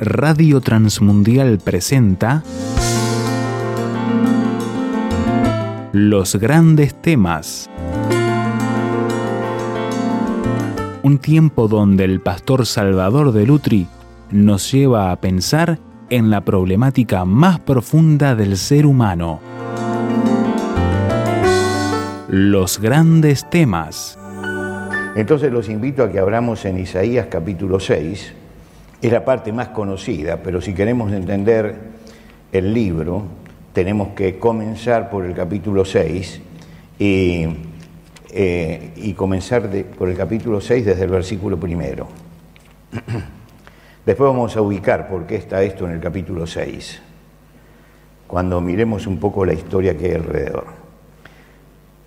Radio Transmundial presenta Los grandes temas. Un tiempo donde el pastor Salvador de Lutri nos lleva a pensar en la problemática más profunda del ser humano. Los grandes temas. Entonces los invito a que abramos en Isaías capítulo 6. Es la parte más conocida, pero si queremos entender el libro, tenemos que comenzar por el capítulo 6 y, eh, y comenzar por el capítulo 6 desde el versículo primero. Después vamos a ubicar por qué está esto en el capítulo 6, cuando miremos un poco la historia que hay alrededor.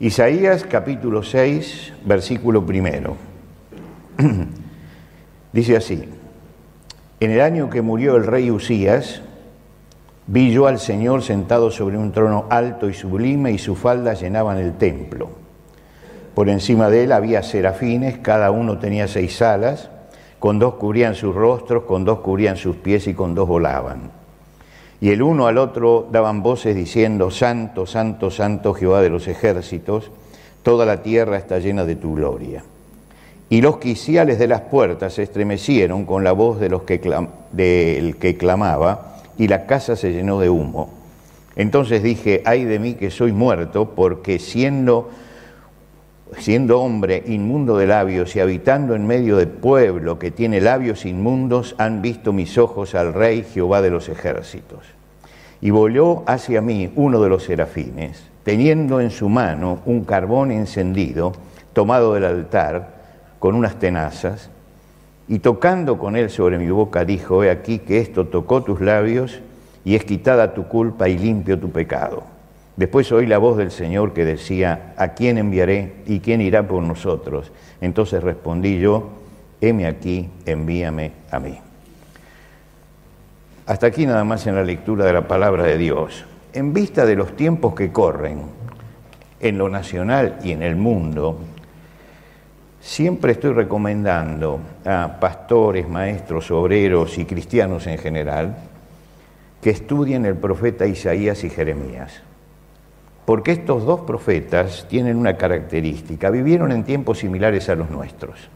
Isaías capítulo 6, versículo primero. Dice así, en el año que murió el rey Usías, vi yo al Señor sentado sobre un trono alto y sublime y sus faldas llenaban el templo. Por encima de él había serafines, cada uno tenía seis alas, con dos cubrían sus rostros, con dos cubrían sus pies y con dos volaban. Y el uno al otro daban voces diciendo, Santo, Santo, Santo Jehová de los ejércitos, toda la tierra está llena de tu gloria. Y los quiciales de las puertas se estremecieron con la voz de los que del que clamaba, y la casa se llenó de humo. Entonces dije, ay de mí que soy muerto, porque siendo siendo hombre inmundo de labios y habitando en medio de pueblo que tiene labios inmundos, han visto mis ojos al Rey Jehová de los ejércitos. Y volvió hacia mí uno de los serafines, teniendo en su mano un carbón encendido, tomado del altar, con unas tenazas, y tocando con él sobre mi boca, dijo, he aquí que esto tocó tus labios, y es quitada tu culpa y limpio tu pecado. Después oí la voz del Señor que decía, ¿a quién enviaré y quién irá por nosotros? Entonces respondí yo, heme aquí, envíame a mí. Hasta aquí nada más en la lectura de la palabra de Dios. En vista de los tiempos que corren en lo nacional y en el mundo, siempre estoy recomendando a pastores, maestros, obreros y cristianos en general que estudien el profeta Isaías y Jeremías porque estos dos profetas tienen una característica, vivieron en tiempos similares a los nuestros.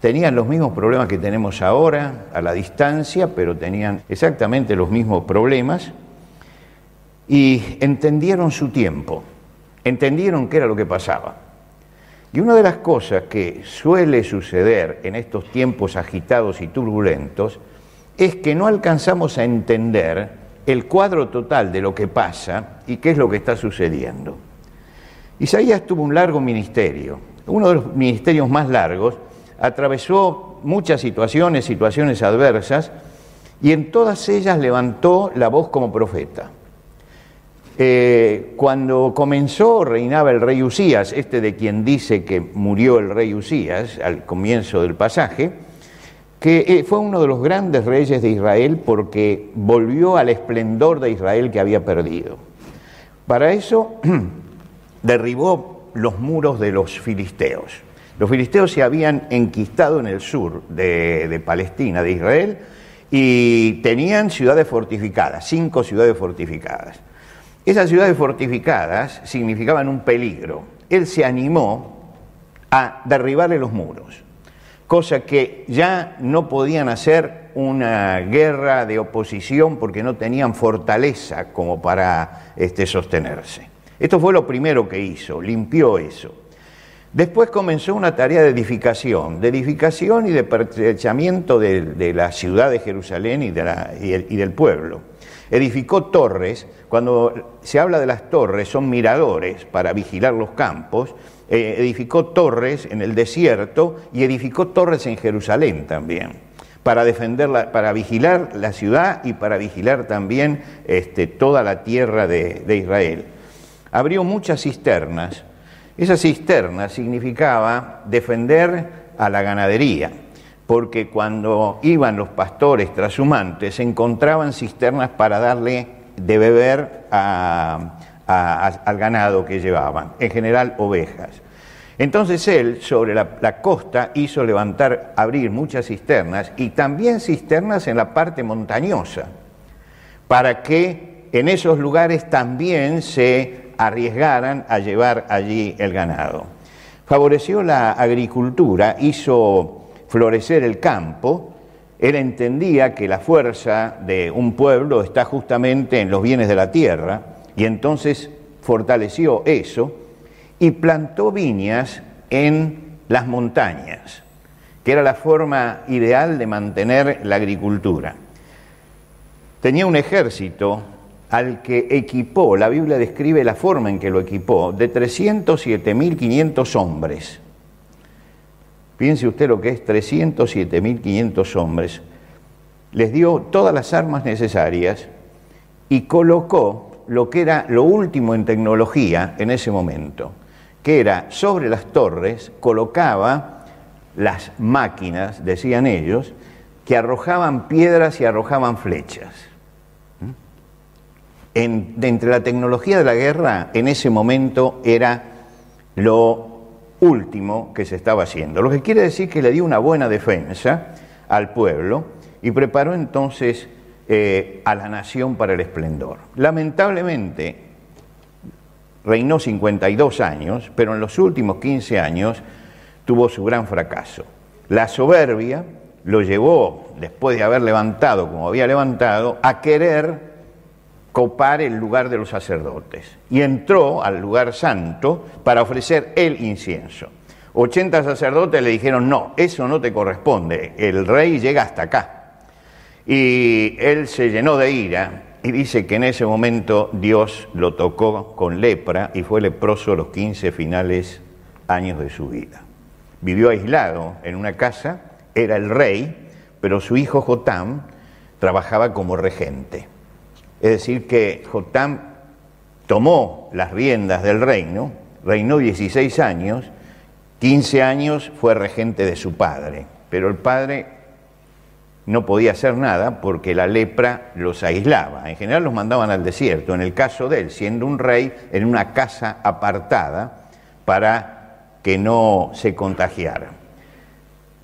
Tenían los mismos problemas que tenemos ahora, a la distancia, pero tenían exactamente los mismos problemas y entendieron su tiempo, entendieron qué era lo que pasaba. Y una de las cosas que suele suceder en estos tiempos agitados y turbulentos es que no alcanzamos a entender el cuadro total de lo que pasa y qué es lo que está sucediendo. Isaías tuvo un largo ministerio, uno de los ministerios más largos, atravesó muchas situaciones, situaciones adversas, y en todas ellas levantó la voz como profeta. Eh, cuando comenzó reinaba el rey Usías, este de quien dice que murió el rey Usías al comienzo del pasaje, que eh, fue uno de los grandes reyes de Israel porque volvió al esplendor de Israel que había perdido. Para eso derribó los muros de los filisteos. Los filisteos se habían enquistado en el sur de, de Palestina, de Israel, y tenían ciudades fortificadas, cinco ciudades fortificadas. Esas ciudades fortificadas significaban un peligro. Él se animó a derribarle los muros cosa que ya no podían hacer una guerra de oposición porque no tenían fortaleza como para este, sostenerse. Esto fue lo primero que hizo, limpió eso. Después comenzó una tarea de edificación, de edificación y de pertrechamiento de, la ciudad de Jerusalén y, y del pueblo. Edificó torres, cuando se habla de las torres son miradores para vigilar los campos, eh, edificó torres en el desierto y edificó torres en Jerusalén también, para defenderla, para vigilar la ciudad y para vigilar también este, toda la tierra de, Israel. Abrió muchas cisternas. Esa cisterna significaba defender a la ganadería, porque cuando iban los pastores trashumantes encontraban cisternas para darle de beber al ganado que llevaban, en general ovejas. Entonces él sobre la, costa hizo levantar, abrir muchas cisternas y también cisternas en la parte montañosa, para que en esos lugares también se arriesgaran a llevar allí el ganado. Favoreció la agricultura, hizo florecer el campo, él entendía que la fuerza de un pueblo está justamente en los bienes de la tierra y entonces fortaleció eso y plantó viñas en las montañas, que era la forma ideal de mantener la agricultura. Tenía un ejército al que equipó, la Biblia describe la forma en que lo equipó, de 307.500 hombres. Piense usted lo que es 307.500 hombres. Les dio todas las armas necesarias y colocó lo que era lo último en tecnología en ese momento que era sobre las torres, colocaba las máquinas, decían ellos, que arrojaban piedras y arrojaban flechas. ¿Mm? De entre la tecnología de la guerra, en ese momento era lo último que se estaba haciendo. Lo que quiere decir que le dio una buena defensa al pueblo y preparó entonces eh, a la nación para el esplendor. Lamentablemente, reinó 52 años, pero en los últimos 15 años tuvo su gran fracaso. La soberbia lo llevó, después de haber levantado como había levantado, a querer copar el lugar de los sacerdotes y entró al lugar santo para ofrecer el incienso. 80 sacerdotes le dijeron, no, eso no te corresponde, el rey llega hasta acá. Y él se llenó de ira y dice que en ese momento Dios lo tocó con lepra y fue leproso los 15 finales años de su vida. Vivió aislado en una casa, era el rey, pero su hijo Jotam trabajaba como regente. Es decir, que Jotam tomó las riendas del reino, reinó 16 años, 15 años fue regente de su padre, pero el padre no podía hacer nada porque la lepra los aislaba. En general los mandaban al desierto. En el caso de él, siendo un rey, en una casa apartada para que no se contagiara.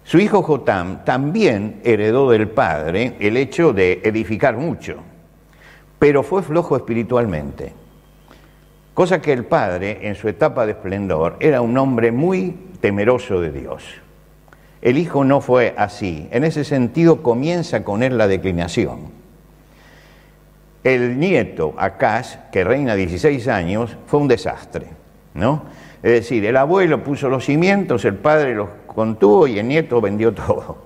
Su hijo Jotam también heredó del padre el hecho de edificar mucho, pero fue flojo espiritualmente. Cosa que el padre, en su etapa de esplendor, era un hombre muy temeroso de Dios. El hijo no fue así. En ese sentido comienza con él la declinación. El nieto, Acaz, que reina 16 años, fue un desastre, ¿no? Es decir, el abuelo puso los cimientos, el padre los contuvo y el nieto vendió todo.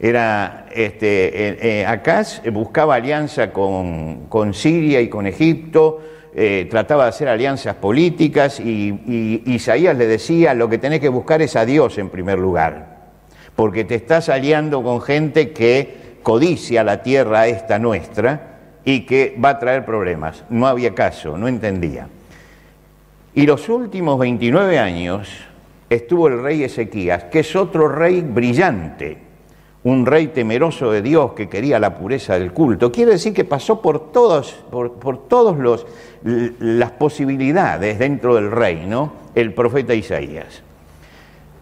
Era, este, eh, eh buscaba alianza con, Siria y con Egipto, eh, trataba de hacer alianzas políticas y, Isaías le decía, lo que tenés que buscar es a Dios en primer lugar porque te estás aliando con gente que codicia la tierra esta nuestra y que va a traer problemas. No había caso, no entendía. Y los últimos 29 años estuvo el rey Ezequías, que es otro rey brillante, un rey temeroso de Dios que quería la pureza del culto. Quiere decir que pasó por todas por, todos las posibilidades dentro del reino el profeta Isaías.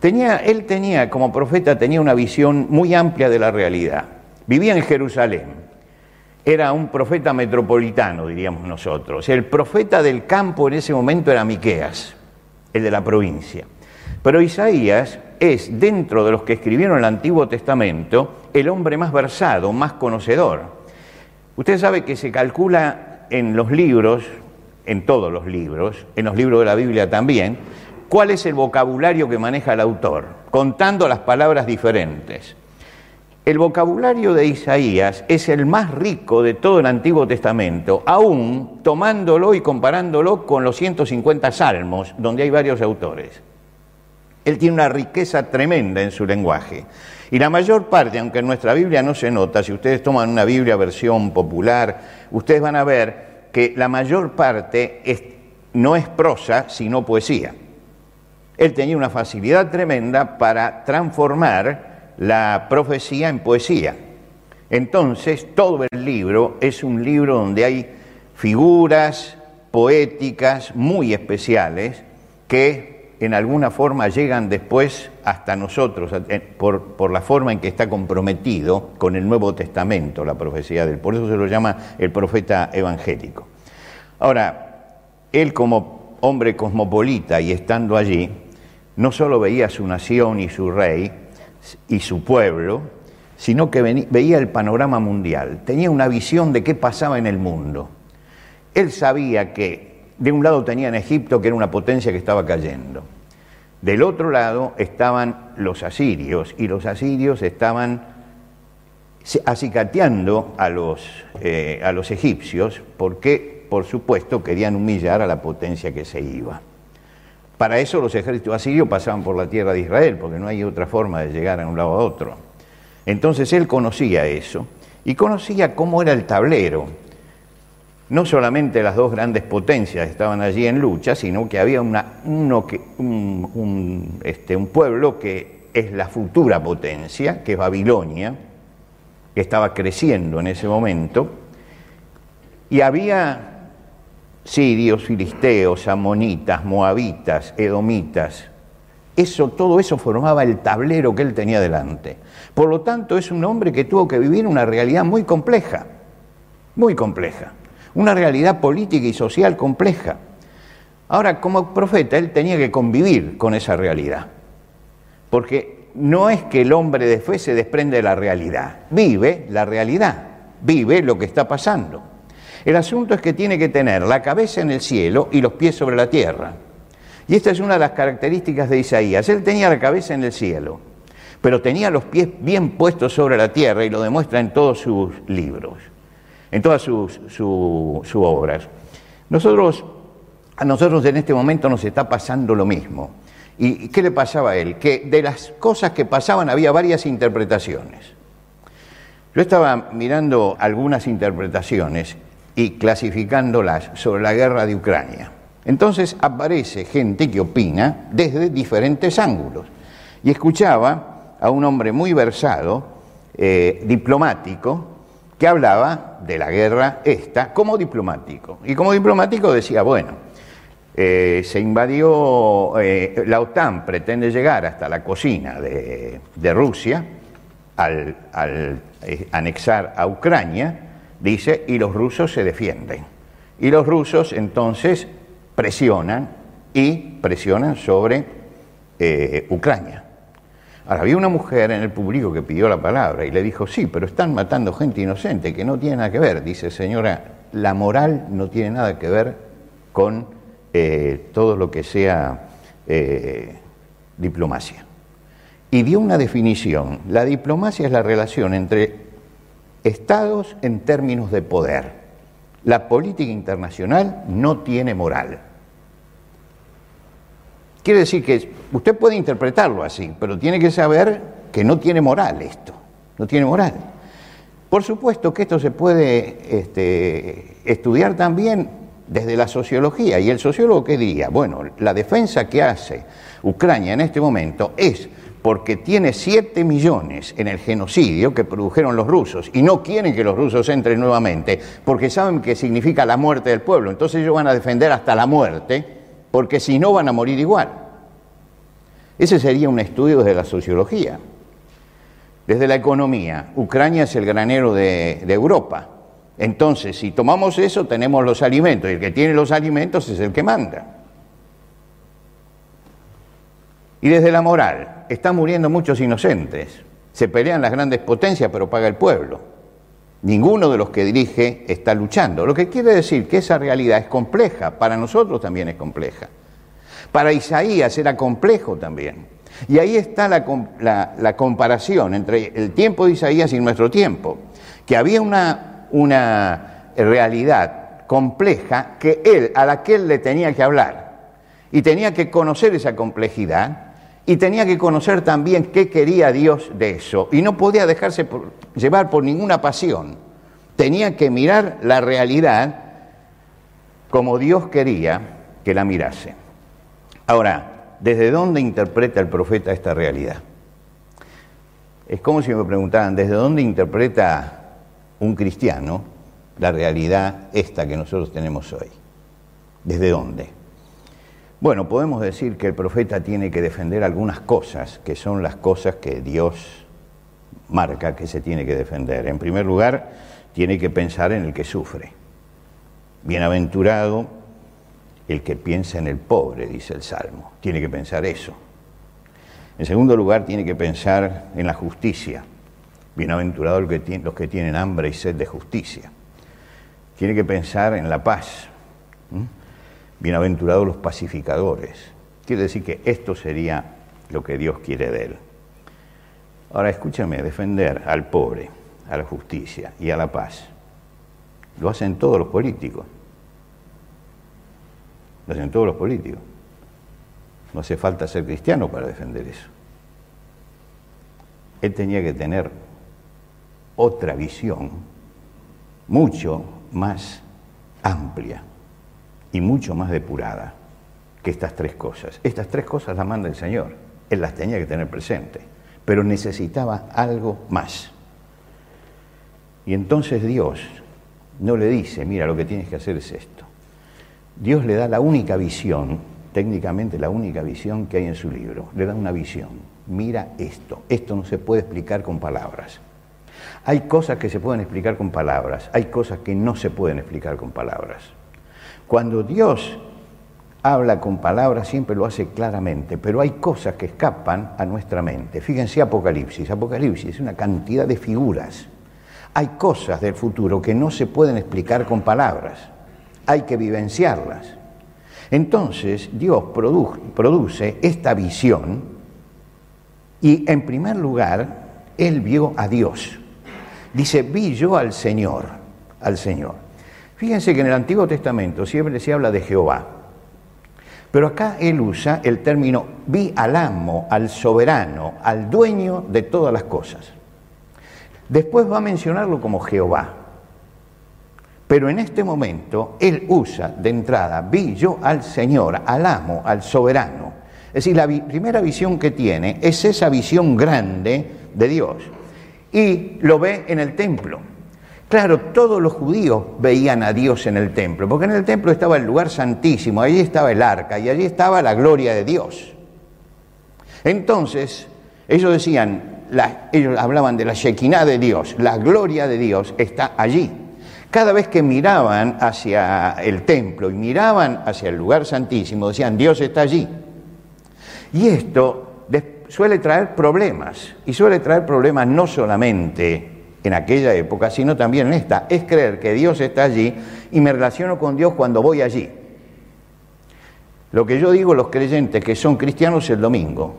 Tenía, él tenía, como profeta, tenía una visión muy amplia de la realidad. Vivía en Jerusalén. Era un profeta metropolitano, diríamos nosotros. El profeta del campo en ese momento era Miqueas, el de la provincia. Pero Isaías es, dentro de los que escribieron el Antiguo Testamento, el hombre más versado, más conocedor. Usted sabe que se calcula en los libros, en todos los libros, en los libros de la Biblia también, cuál es el vocabulario que maneja el autor, contando las palabras diferentes. El vocabulario de Isaías es el más rico de todo el Antiguo Testamento, aún tomándolo y comparándolo con los 150 salmos, donde hay varios autores. Él tiene una riqueza tremenda en su lenguaje. Y la mayor parte, aunque en nuestra Biblia no se nota, si ustedes toman una Biblia versión popular, ustedes van a ver que la mayor parte no es prosa, sino poesía él tenía una facilidad tremenda para transformar la profecía en poesía. Entonces, todo el libro es un libro donde hay figuras poéticas muy especiales que en alguna forma llegan después hasta nosotros, por, la forma en que está comprometido con el Nuevo Testamento, la profecía de él. Por eso se lo llama el profeta evangélico. Ahora, él como hombre cosmopolita y estando allí, no solo veía su nación y su rey y su pueblo, sino que veía el panorama mundial, tenía una visión de qué pasaba en el mundo. Él sabía que de un lado tenían Egipto, que era una potencia que estaba cayendo. Del otro lado estaban los asirios, y los asirios estaban acicateando a los, eh, a los egipcios porque, por supuesto, querían humillar a la potencia que se iba. Para eso los ejércitos asirios pasaban por la tierra de Israel, porque no hay otra forma de llegar de un lado a otro. Entonces él conocía eso y conocía cómo era el tablero no solamente las dos grandes potencias estaban allí en lucha, sino que había un, este, un pueblo que es la futura potencia, que es Babilonia, que estaba creciendo en ese momento, y había sirios, filisteos, amonitas, moabitas, edomitas. Eso, todo eso formaba el tablero que él tenía delante. Por lo tanto, es un hombre que tuvo que vivir una realidad muy compleja, muy compleja una realidad política y social compleja. Ahora, como profeta, él tenía que convivir con esa realidad, porque no es que el hombre de fe se desprende de la realidad, vive la realidad, vive lo que está pasando. El asunto es que tiene que tener la cabeza en el cielo y los pies sobre la tierra. Y esta es una de las características de Isaías. Él tenía la cabeza en el cielo, pero tenía los pies bien puestos sobre la tierra y lo demuestra en todos sus libros en todas sus, obras. Nosotros, a nosotros en este momento nos está pasando lo mismo. ¿Y qué le pasaba a él? Que de las cosas que pasaban había varias interpretaciones. Yo estaba mirando algunas interpretaciones y clasificándolas sobre la guerra de Ucrania. Entonces aparece gente que opina desde diferentes ángulos. Y escuchaba a un hombre muy versado, eh, diplomático, que hablaba de la guerra esta como diplomático. Y como diplomático decía, bueno, eh, se invadió, eh, la OTAN pretende llegar hasta la cocina de, Rusia al, eh, anexar a Ucrania, dice, y los rusos se defienden. Y los rusos entonces presionan y presionan sobre Ucrania. Ahora, había una mujer en el público que pidió la palabra y le dijo, sí, pero están matando gente inocente que no tiene nada que ver. Dice, señora, la moral no tiene nada que ver con eh, todo lo que sea eh, diplomacia. Y dio una definición. La diplomacia es la relación entre estados en términos de poder. La política internacional no tiene moral. Quiere decir que usted puede interpretarlo así, pero tiene que saber que no tiene moral esto, no tiene moral. Por supuesto que esto se puede este, estudiar también desde la sociología. ¿Y el sociólogo qué diría? Bueno, la defensa que hace Ucrania en este momento es porque tiene 7 millones en el genocidio que produjeron los rusos y no quieren que los rusos entren nuevamente porque saben que significa la muerte del pueblo. Entonces ellos van a defender hasta la muerte porque si no van a morir igual. Ese sería un estudio desde la sociología. Desde la economía, Ucrania es el granero de, Europa. Entonces, si tomamos eso, tenemos los alimentos, y el que tiene los alimentos es el que manda. Y desde la moral, están muriendo muchos inocentes. Se pelean las grandes potencias, pero paga el pueblo. Ninguno de los que dirige está luchando. Lo que quiere decir que esa realidad es compleja, para nosotros también es compleja. Para Isaías era complejo también. Y ahí está la, comparación entre el tiempo de Isaías y nuestro tiempo, que había una, una realidad compleja que él, a la que él le tenía que hablar. Y tenía que conocer esa complejidad y tenía que conocer también qué quería Dios de eso. Y no podía dejarse llevar por ninguna pasión. Tenía que mirar la realidad como Dios quería que la mirase. Ahora, ¿desde dónde interpreta el profeta esta realidad? Es como si me preguntaran, ¿desde dónde interpreta un cristiano la realidad esta que nosotros tenemos hoy? ¿Desde dónde? Bueno, podemos decir que el profeta tiene que defender algunas cosas, que son las cosas que Dios marca que se tiene que defender. En primer lugar, tiene que pensar en el que sufre. Bienaventurado el que piensa en el pobre, dice el Salmo. Tiene que pensar eso. En segundo lugar, tiene que pensar en la justicia. Bienaventurado los que tienen hambre y sed de justicia. Tiene que pensar en la paz. Bienaventurados los pacificadores. Quiere decir que esto sería lo que Dios quiere de él. Ahora escúchame, defender al pobre, a la justicia y a la paz. Lo hacen todos los políticos. Lo hacen todos los políticos. No hace falta ser cristiano para defender eso. Él tenía que tener otra visión mucho más amplia y mucho más depurada que estas tres cosas. Estas tres cosas las manda el Señor. Él las tenía que tener presente, pero necesitaba algo más. Y entonces Dios no le dice, mira, lo que tienes que hacer es esto. Dios le da la única visión, técnicamente la única visión que hay en su libro. Le da una visión. Mira esto. Esto no se puede explicar con palabras. Hay cosas que se pueden explicar con palabras, hay cosas que no se pueden explicar con palabras. Cuando Dios habla con palabras siempre lo hace claramente, pero hay cosas que escapan a nuestra mente. Fíjense Apocalipsis. Apocalipsis es una cantidad de figuras. Hay cosas del futuro que no se pueden explicar con palabras. Hay que vivenciarlas. Entonces Dios produce esta visión y en primer lugar Él vio a Dios. Dice, vi yo al Señor, al Señor. Fíjense que en el Antiguo Testamento siempre se habla de Jehová, pero acá él usa el término vi al amo, al soberano, al dueño de todas las cosas. Después va a mencionarlo como Jehová. Pero en este momento él usa de entrada, vi yo al Señor, al amo, al soberano. Es decir, la primera visión que tiene es esa visión grande de Dios. Y lo ve en el templo. Claro, todos los judíos veían a Dios en el templo, porque en el templo estaba el lugar santísimo, allí estaba el arca y allí estaba la gloria de Dios. Entonces, ellos decían, ellos hablaban de la Shekinah de Dios, la gloria de Dios está allí. Cada vez que miraban hacia el templo y miraban hacia el lugar santísimo, decían, Dios está allí. Y esto suele traer problemas, y suele traer problemas no solamente en aquella época, sino también en esta. Es creer que Dios está allí y me relaciono con Dios cuando voy allí. Lo que yo digo los creyentes que son cristianos el domingo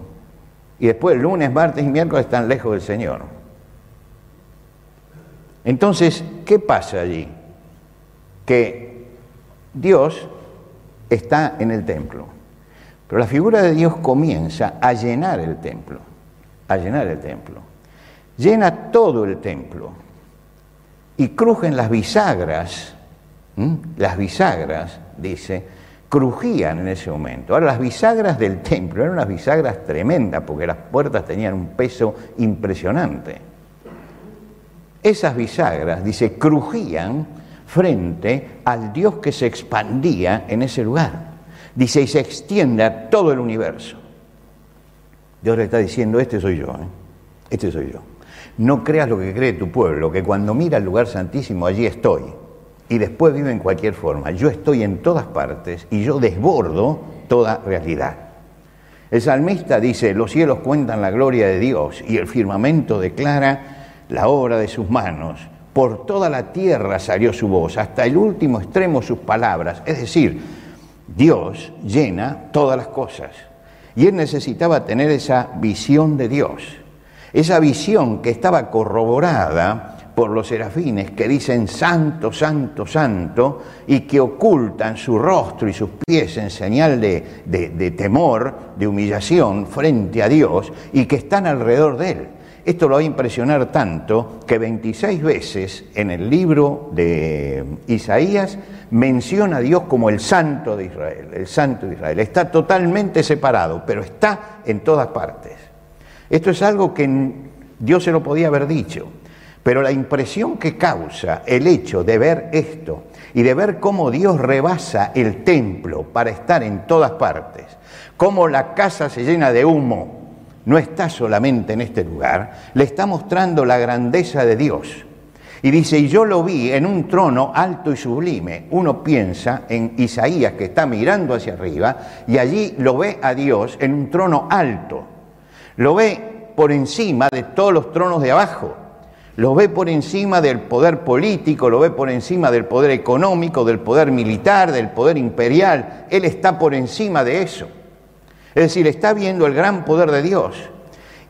y después lunes, martes y miércoles están lejos del Señor. Entonces, ¿qué pasa allí? Que Dios está en el templo, pero la figura de Dios comienza a llenar el templo, a llenar el templo llena todo el templo y crujen las bisagras, las bisagras, dice, crujían en ese momento. Ahora, las bisagras del templo eran unas bisagras tremendas porque las puertas tenían un peso impresionante. Esas bisagras, dice, crujían frente al Dios que se expandía en ese lugar. Dice, y se extiende a todo el universo. Dios le está diciendo, este soy yo, ¿eh? este soy yo. No creas lo que cree tu pueblo, que cuando mira el lugar santísimo allí estoy. Y después vive en cualquier forma. Yo estoy en todas partes y yo desbordo toda realidad. El salmista dice, los cielos cuentan la gloria de Dios y el firmamento declara la obra de sus manos. Por toda la tierra salió su voz, hasta el último extremo sus palabras. Es decir, Dios llena todas las cosas. Y él necesitaba tener esa visión de Dios. Esa visión que estaba corroborada por los serafines que dicen santo, santo, santo, y que ocultan su rostro y sus pies en señal de, temor, de humillación frente a Dios, y que están alrededor de él. Esto lo va a impresionar tanto que 26 veces en el libro de Isaías menciona a Dios como el santo de Israel, el santo de Israel. Está totalmente separado, pero está en todas partes. Esto es algo que Dios se lo podía haber dicho, pero la impresión que causa el hecho de ver esto y de ver cómo Dios rebasa el templo para estar en todas partes, cómo la casa se llena de humo, no está solamente en este lugar, le está mostrando la grandeza de Dios. Y dice, y yo lo vi en un trono alto y sublime. Uno piensa en Isaías que está mirando hacia arriba y allí lo ve a Dios en un trono alto. Lo ve por encima de todos los tronos de abajo. Lo ve por encima del poder político, lo ve por encima del poder económico, del poder militar, del poder imperial. Él está por encima de eso. Es decir, está viendo el gran poder de Dios.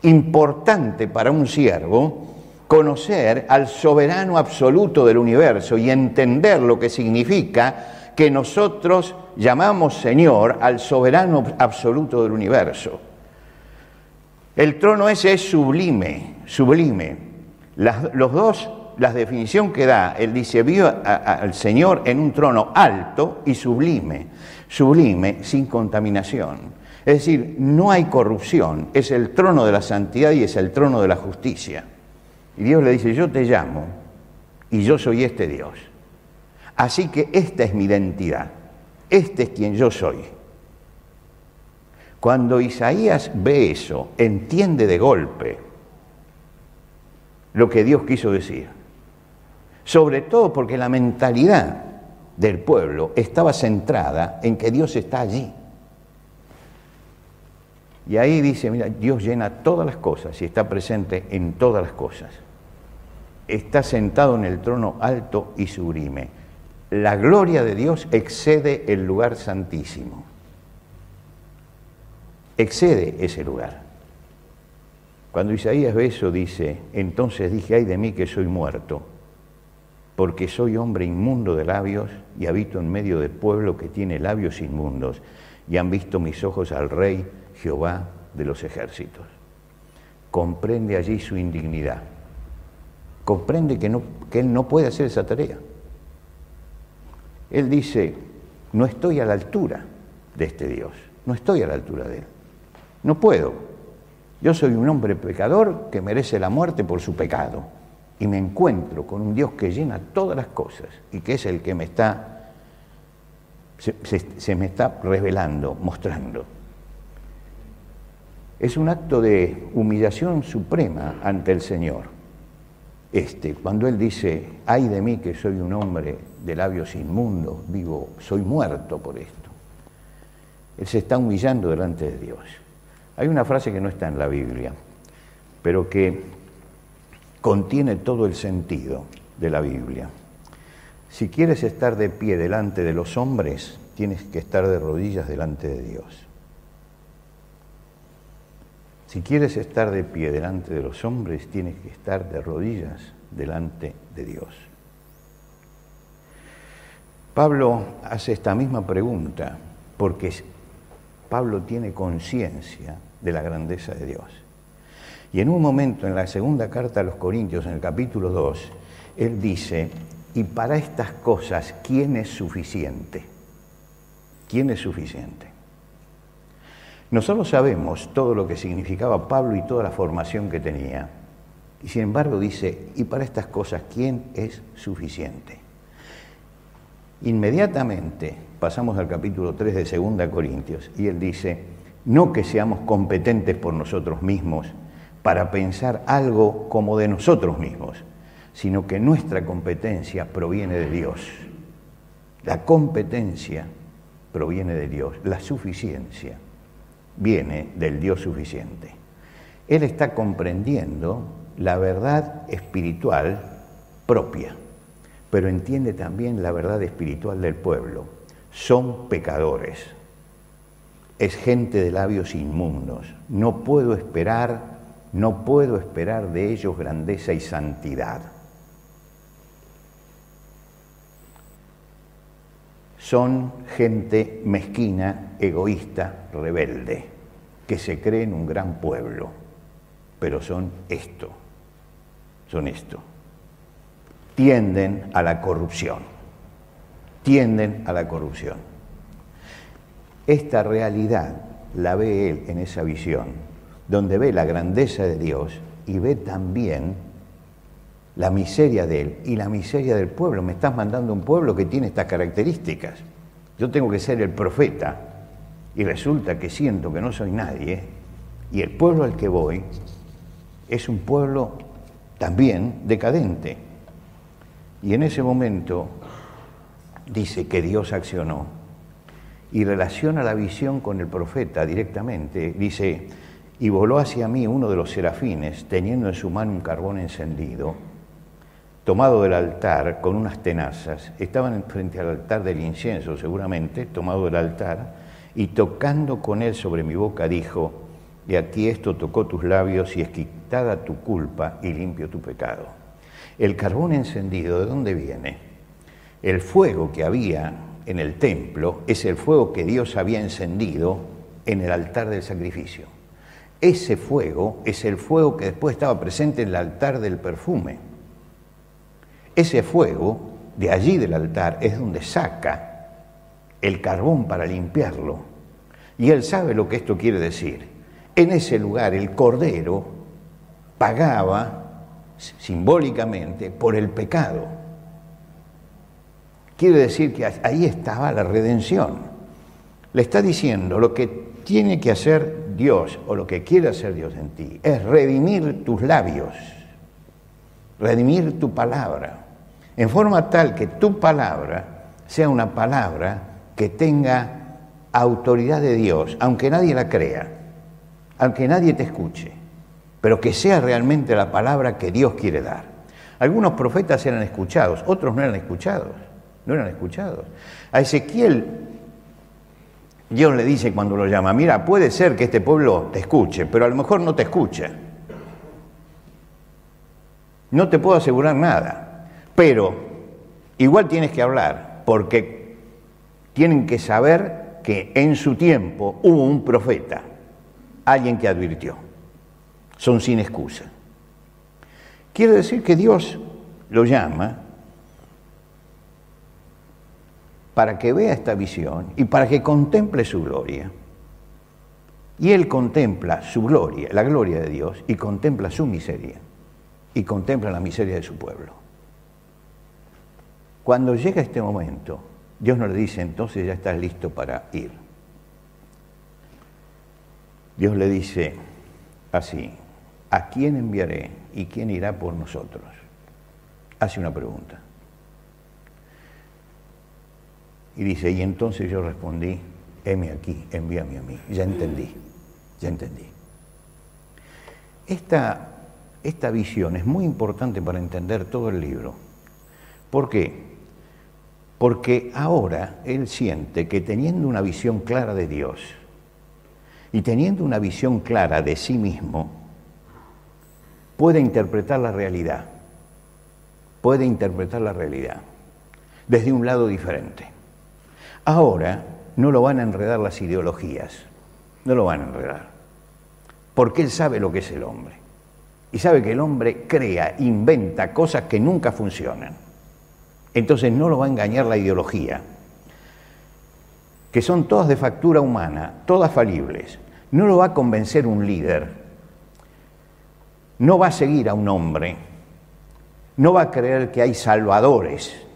Importante para un siervo conocer al soberano absoluto del universo y entender lo que significa que nosotros llamamos Señor al soberano absoluto del universo. El trono ese es sublime, sublime. los dos, la definición que da, él dice, vio al Señor en un trono alto y sublime, sublime, sin contaminación. Es decir, no hay corrupción, es el trono de la santidad y es el trono de la justicia. Y Dios le dice, yo te llamo y yo soy este Dios. Así que esta es mi identidad, este es quien yo soy. Cuando Isaías ve eso, entiende de golpe lo que Dios quiso decir. Sobre todo porque la mentalidad del pueblo estaba centrada en que Dios está allí. Y ahí dice, mira, Dios llena todas las cosas y está presente en todas las cosas está sentado en el trono alto y sublime. La gloria de Dios excede el lugar santísimo. Excede ese lugar. Cuando Isaías ve eso dice, entonces dije, ay de mí que soy muerto, porque soy hombre inmundo de labios y habito en medio de pueblo que tiene labios inmundos, y han visto mis ojos al Rey Jehová de los ejércitos. Comprende allí su indignidad comprende que, él no puede hacer esa tarea. Él dice, no estoy a la altura de este Dios, no estoy a la altura de él, no puedo. Yo soy un hombre pecador que merece la muerte por su pecado y me encuentro con un Dios que llena todas las cosas y que es el que me está, se, me está revelando, mostrando. Es un acto de humillación suprema ante el Señor este, cuando él dice, ay de mí que soy un hombre de labios inmundos, digo, soy muerto por esto. Él se está humillando delante de Dios. Hay una frase que no está en la Biblia, pero que contiene todo el sentido de la Biblia. Si quieres estar de pie delante de los hombres, tienes que estar de rodillas delante de Dios. Si quieres estar de pie delante de los hombres, tienes que estar de rodillas delante de Dios. Pablo hace esta misma pregunta porque Pablo tiene conciencia de la grandeza de Dios. Y en un momento, en la segunda carta a los Corintios, en el capítulo 2, él dice, y para estas cosas, ¿quién es suficiente? ¿Quién es suficiente? Nosotros sabemos todo lo que significaba Pablo y toda la formación que tenía. Y sin embargo dice, y para estas cosas, ¿quién es suficiente? Inmediatamente pasamos al capítulo 3 de 2 Corintios y él dice, no que seamos competentes por nosotros mismos para pensar algo como de nosotros mismos, sino que nuestra competencia proviene de Dios. La competencia proviene de Dios, la suficiencia viene del Dios suficiente. Él está comprendiendo la verdad espiritual propia, pero entiende también la verdad espiritual del pueblo. Son pecadores, es gente de labios inmundos. No puedo esperar, no puedo esperar de ellos grandeza y santidad. son gente mezquina, egoísta, rebelde, que se cree en un gran pueblo, pero son esto, son esto. Tienden a la corrupción, tienden a la corrupción. Esta realidad la ve él en esa visión, donde ve la grandeza de Dios y ve también la miseria de él y la miseria del pueblo. Me estás mandando un pueblo que tiene estas características. Yo tengo que ser el profeta y resulta que siento que no soy nadie y el pueblo al que voy es un pueblo también decadente. Y en ese momento dice que Dios accionó y relaciona la visión con el profeta directamente. Dice, y voló hacia mí uno de los serafines, teniendo en su mano un carbón encendido, tomado del altar con unas tenazas. Estaban frente al altar del incienso, seguramente, tomado del altar, y tocando con él sobre mi boca, dijo, y aquí esto tocó tus labios y es quitada tu culpa y limpio tu pecado. El carbón encendido, ¿de dónde viene? El fuego que había en el templo es el fuego que Dios había encendido en el altar del sacrificio. Ese fuego es el fuego que después estaba presente en el altar del perfume. Ese fuego de allí del altar es donde saca el carbón para limpiarlo. Y él sabe lo que esto quiere decir. En ese lugar el cordero pagaba simbólicamente por el pecado. Quiere decir que ahí estaba la redención. Le está diciendo lo que tiene que hacer Dios o lo que quiere hacer Dios en ti es redimir tus labios, redimir tu palabra, en forma tal que tu palabra sea una palabra que tenga autoridad de Dios, aunque nadie la crea, aunque nadie te escuche, pero que sea realmente la palabra que Dios quiere dar. Algunos profetas eran escuchados, otros no eran escuchados no eran escuchados. A Ezequiel, Dios le dice cuando lo llama, mira, puede ser que este pueblo te escuche, pero a lo mejor no te escucha. No te puedo asegurar nada, pero igual tienes que hablar, porque tienen que saber que en su tiempo hubo un profeta, alguien que advirtió. Son sin excusa. Quiere decir que Dios lo llama para que vea esta visión y para que contemple su gloria. Y él contempla su gloria, la gloria de Dios, y contempla su miseria, y contempla la miseria de su pueblo. Cuando llega este momento, Dios no le dice, entonces ya estás listo para ir. Dios le dice así, ¿a quién enviaré y quién irá por nosotros? Hace una pregunta. Y dice, y entonces yo respondí, heme aquí, envíame a mí. Ya entendí, ya entendí. Esta, esta visión es muy importante para entender todo el libro. ¿Por qué? Porque ahora él siente que teniendo una visión clara de Dios y teniendo una visión clara de sí mismo, puede interpretar la realidad, puede interpretar la realidad desde un lado diferente. Ahora no lo van a enredar las ideologías, no lo van a enredar, porque él sabe lo que es el hombre. Y sabe que el hombre crea, inventa cosas que nunca funcionan. Entonces no lo va a engañar la ideología, que son todas de factura humana, todas falibles. No lo va a convencer un líder, no va a seguir a un hombre, no va a creer que hay salvadores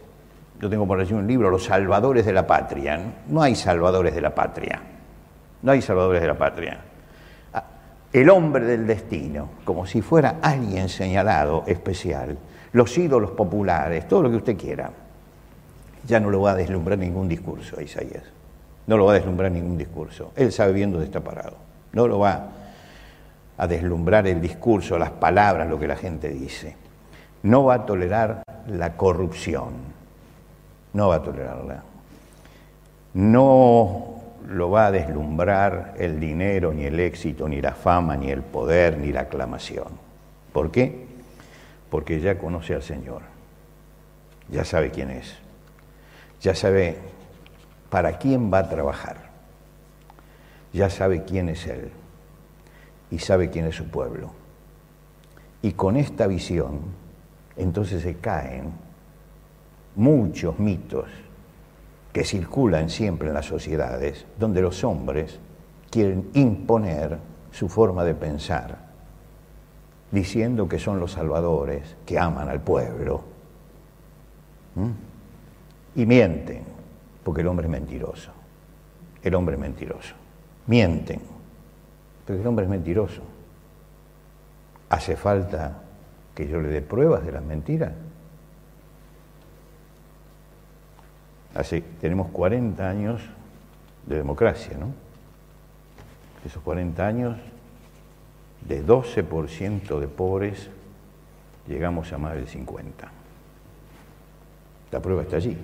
yo tengo por allí un libro, Los Salvadores de la Patria. No hay salvadores de la patria. No hay salvadores de la patria. Ah, el hombre del destino, como si fuera alguien señalado, especial. Los ídolos populares, todo lo que usted quiera. Ya no lo va a deslumbrar ningún discurso Isaías. No lo va a deslumbrar ningún discurso. Él sabe bien dónde está parado. No lo va a deslumbrar el discurso, las palabras, lo que la gente dice. No va a tolerar la corrupción no va a tolerarla. No lo va a deslumbrar el dinero, ni el éxito, ni la fama, ni el poder, ni la aclamación. ¿Por qué? Porque ya conoce al Señor, ya sabe quién es, ya sabe para quién va a trabajar, ya sabe quién es Él y sabe quién es su pueblo. Y con esta visión, entonces se caen muchos mitos que circulan siempre en las sociedades, donde los hombres quieren imponer su forma de pensar diciendo que son los salvadores, que aman al pueblo. Y mienten, porque el hombre es mentiroso. El hombre es mentiroso. Mienten, porque el hombre es mentiroso. ¿Hace falta que yo le dé pruebas de las mentiras? Tenemos 40 años de democracia, ¿no? Esos 40 años, de 12% de pobres, llegamos a más del 50%. La prueba está allí.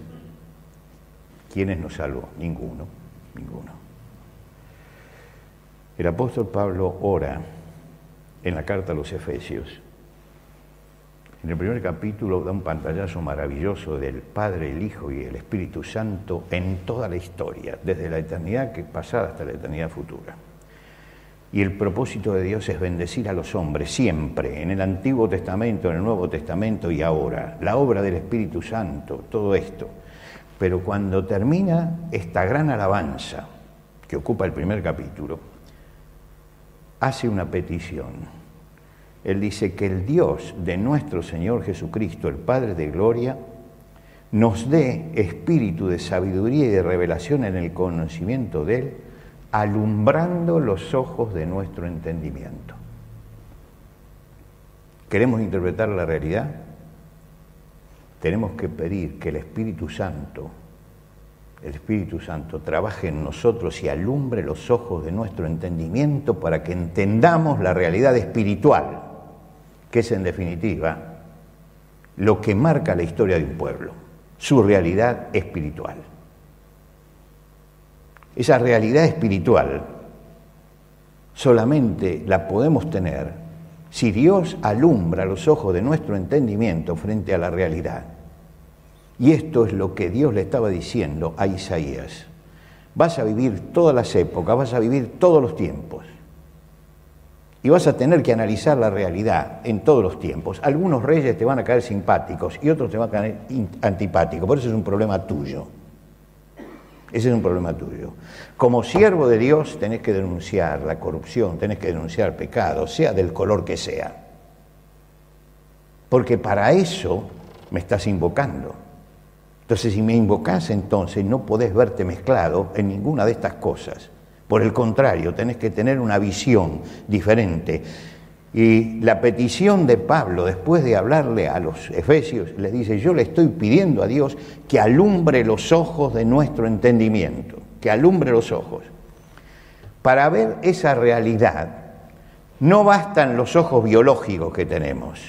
¿Quiénes nos salvó? Ninguno, ninguno. El apóstol Pablo ora en la carta a los Efesios en el primer capítulo da un pantallazo maravilloso del Padre, el Hijo y el Espíritu Santo en toda la historia, desde la eternidad pasada hasta la eternidad futura. Y el propósito de Dios es bendecir a los hombres siempre, en el Antiguo Testamento, en el Nuevo Testamento y ahora. La obra del Espíritu Santo, todo esto. Pero cuando termina esta gran alabanza que ocupa el primer capítulo, hace una petición él dice que el Dios de nuestro Señor Jesucristo, el Padre de Gloria, nos dé espíritu de sabiduría y de revelación en el conocimiento de Él, alumbrando los ojos de nuestro entendimiento. ¿Queremos interpretar la realidad? Tenemos que pedir que el Espíritu Santo, el Espíritu Santo trabaje en nosotros y alumbre los ojos de nuestro entendimiento para que entendamos la realidad espiritual que es en definitiva lo que marca la historia de un pueblo, su realidad espiritual. Esa realidad espiritual solamente la podemos tener si Dios alumbra los ojos de nuestro entendimiento frente a la realidad. Y esto es lo que Dios le estaba diciendo a Isaías. Vas a vivir todas las épocas, vas a vivir todos los tiempos. Y vas a tener que analizar la realidad en todos los tiempos. Algunos reyes te van a caer simpáticos y otros te van a caer antipáticos. Por eso es un problema tuyo. Ese es un problema tuyo. Como siervo de Dios tenés que denunciar la corrupción, tenés que denunciar el pecado, sea del color que sea. Porque para eso me estás invocando. Entonces, si me invocas, entonces no podés verte mezclado en ninguna de estas cosas. Por el contrario, tenés que tener una visión diferente. Y la petición de Pablo, después de hablarle a los efesios, les dice, yo le estoy pidiendo a Dios que alumbre los ojos de nuestro entendimiento, que alumbre los ojos. Para ver esa realidad, no bastan los ojos biológicos que tenemos.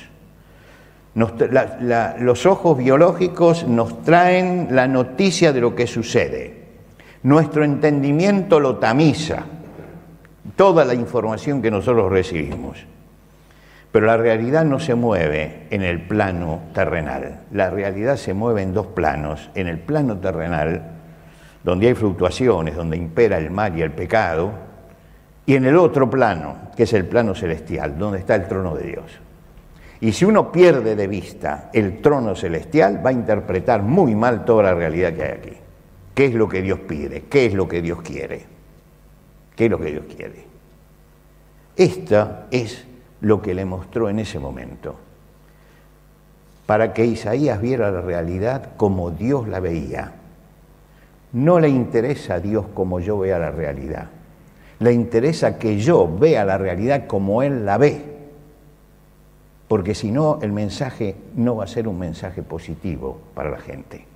los ojos biológicos nos traen la noticia de lo que sucede. Nuestro entendimiento lo tamiza, toda la información que nosotros recibimos. Pero la realidad no se mueve en el plano terrenal. La realidad se mueve en dos planos. En el plano terrenal, donde hay fluctuaciones, donde impera el mal y el pecado, y en el otro plano, que es el plano celestial, donde está el trono de Dios. Y si uno pierde de vista el trono celestial, va a interpretar muy mal toda la realidad que hay aquí. ¿Qué es lo que Dios pide? ¿Qué es lo que Dios quiere? ¿Qué es lo que Dios quiere? Esta es lo que le mostró en ese momento, para que Isaías viera la realidad como Dios la veía. No le interesa a Dios como yo vea la realidad, le interesa que yo vea la realidad como Él la ve, porque si no el mensaje no va a ser un mensaje positivo para la gente.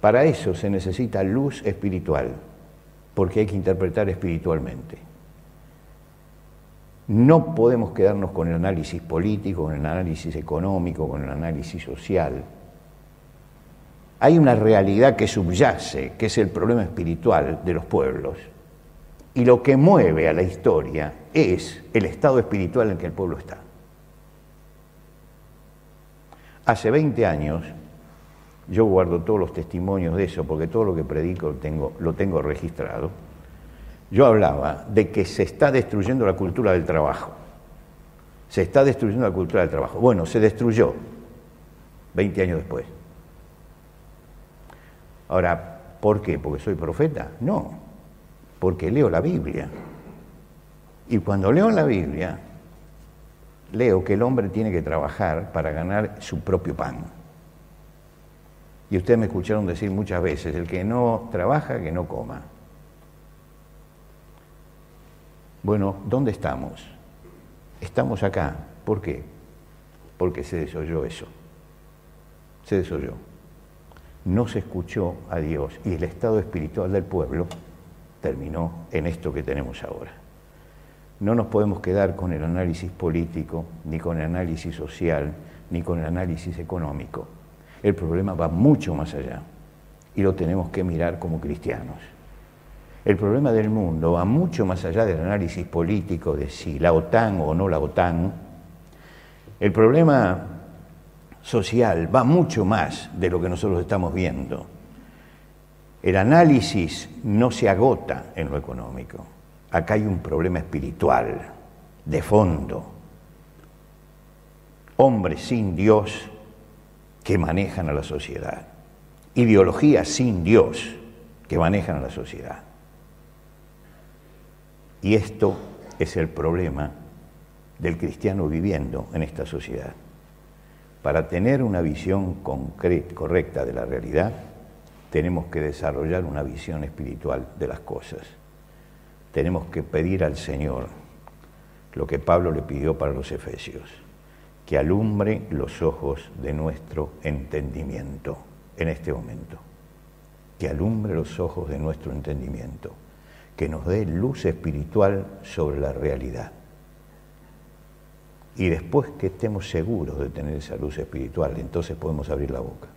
Para eso se necesita luz espiritual, porque hay que interpretar espiritualmente. No podemos quedarnos con el análisis político, con el análisis económico, con el análisis social. Hay una realidad que subyace, que es el problema espiritual de los pueblos. Y lo que mueve a la historia es el estado espiritual en que el pueblo está. Hace 20 años yo guardo todos los testimonios de eso, porque todo lo que predico lo tengo, lo tengo registrado. Yo hablaba de que se está destruyendo la cultura del trabajo. Se está destruyendo la cultura del trabajo. Bueno, se destruyó 20 años después. Ahora, ¿por qué? ¿Porque soy profeta? No, porque leo la Biblia. Y cuando leo la Biblia, leo que el hombre tiene que trabajar para ganar su propio pan. Y ustedes me escucharon decir muchas veces, el que no trabaja, que no coma. Bueno, ¿dónde estamos? Estamos acá. ¿Por qué? Porque se desoyó eso. Se desoyó. No se escuchó a Dios y el estado espiritual del pueblo terminó en esto que tenemos ahora. No nos podemos quedar con el análisis político, ni con el análisis social, ni con el análisis económico. El problema va mucho más allá y lo tenemos que mirar como cristianos. El problema del mundo va mucho más allá del análisis político de si la OTAN o no la OTAN. El problema social va mucho más de lo que nosotros estamos viendo. El análisis no se agota en lo económico. Acá hay un problema espiritual, de fondo. Hombres sin Dios que manejan a la sociedad. Ideologías sin Dios que manejan a la sociedad. Y esto es el problema del cristiano viviendo en esta sociedad. Para tener una visión correcta de la realidad, tenemos que desarrollar una visión espiritual de las cosas. Tenemos que pedir al Señor lo que Pablo le pidió para los Efesios, que alumbre los ojos de nuestro entendimiento en este momento, que alumbre los ojos de nuestro entendimiento que nos dé luz espiritual sobre la realidad. Y después que estemos seguros de tener esa luz espiritual, entonces podemos abrir la boca.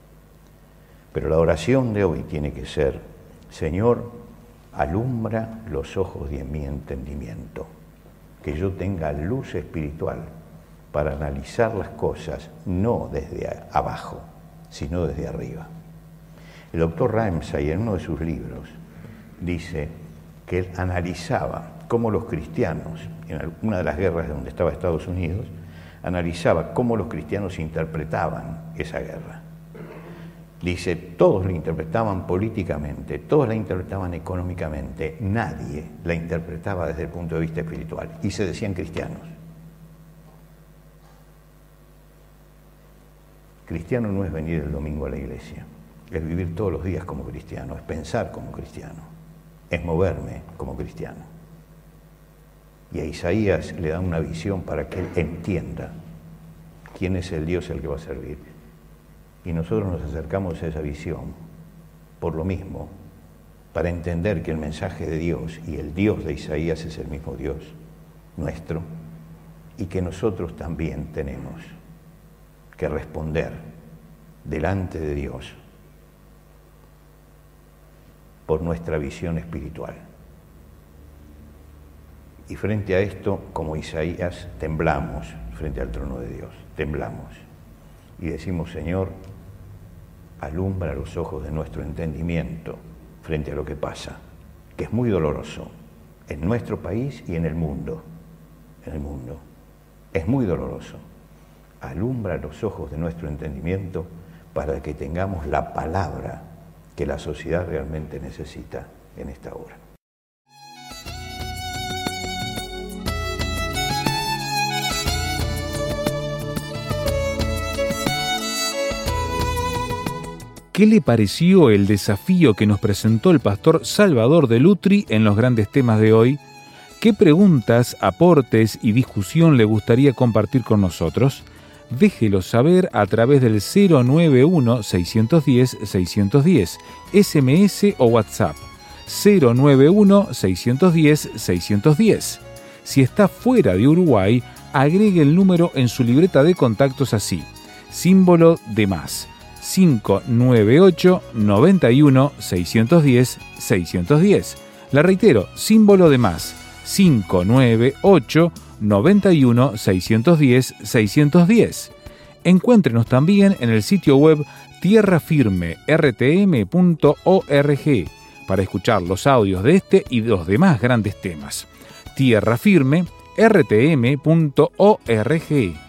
Pero la oración de hoy tiene que ser, Señor, alumbra los ojos de mi entendimiento, que yo tenga luz espiritual para analizar las cosas no desde abajo, sino desde arriba. El doctor Ramsay en uno de sus libros dice, que él analizaba cómo los cristianos, en una de las guerras donde estaba Estados Unidos, analizaba cómo los cristianos interpretaban esa guerra. Dice, todos la interpretaban políticamente, todos la interpretaban económicamente, nadie la interpretaba desde el punto de vista espiritual y se decían cristianos. Cristiano no es venir el domingo a la iglesia, es vivir todos los días como cristiano, es pensar como cristiano es moverme como cristiano. Y a Isaías le da una visión para que él entienda quién es el Dios el que va a servir. Y nosotros nos acercamos a esa visión por lo mismo, para entender que el mensaje de Dios y el Dios de Isaías es el mismo Dios nuestro y que nosotros también tenemos que responder delante de Dios por nuestra visión espiritual. Y frente a esto, como Isaías, temblamos frente al trono de Dios, temblamos. Y decimos, Señor, alumbra los ojos de nuestro entendimiento frente a lo que pasa, que es muy doloroso en nuestro país y en el mundo, en el mundo. Es muy doloroso. Alumbra los ojos de nuestro entendimiento para que tengamos la palabra que la sociedad realmente necesita en esta hora. ¿Qué le pareció el desafío que nos presentó el pastor Salvador de Lutri en los grandes temas de hoy? ¿Qué preguntas, aportes y discusión le gustaría compartir con nosotros? Déjelo saber a través del 091-610-610, SMS o WhatsApp. 091-610-610. Si está fuera de Uruguay, agregue el número en su libreta de contactos así. Símbolo de más. 598 91 610 610. La reitero, símbolo de más. 598 91 610 610. Encuéntrenos también en el sitio web tierrafirmertm.org para escuchar los audios de este y los demás grandes temas. Tierrafirmertm.org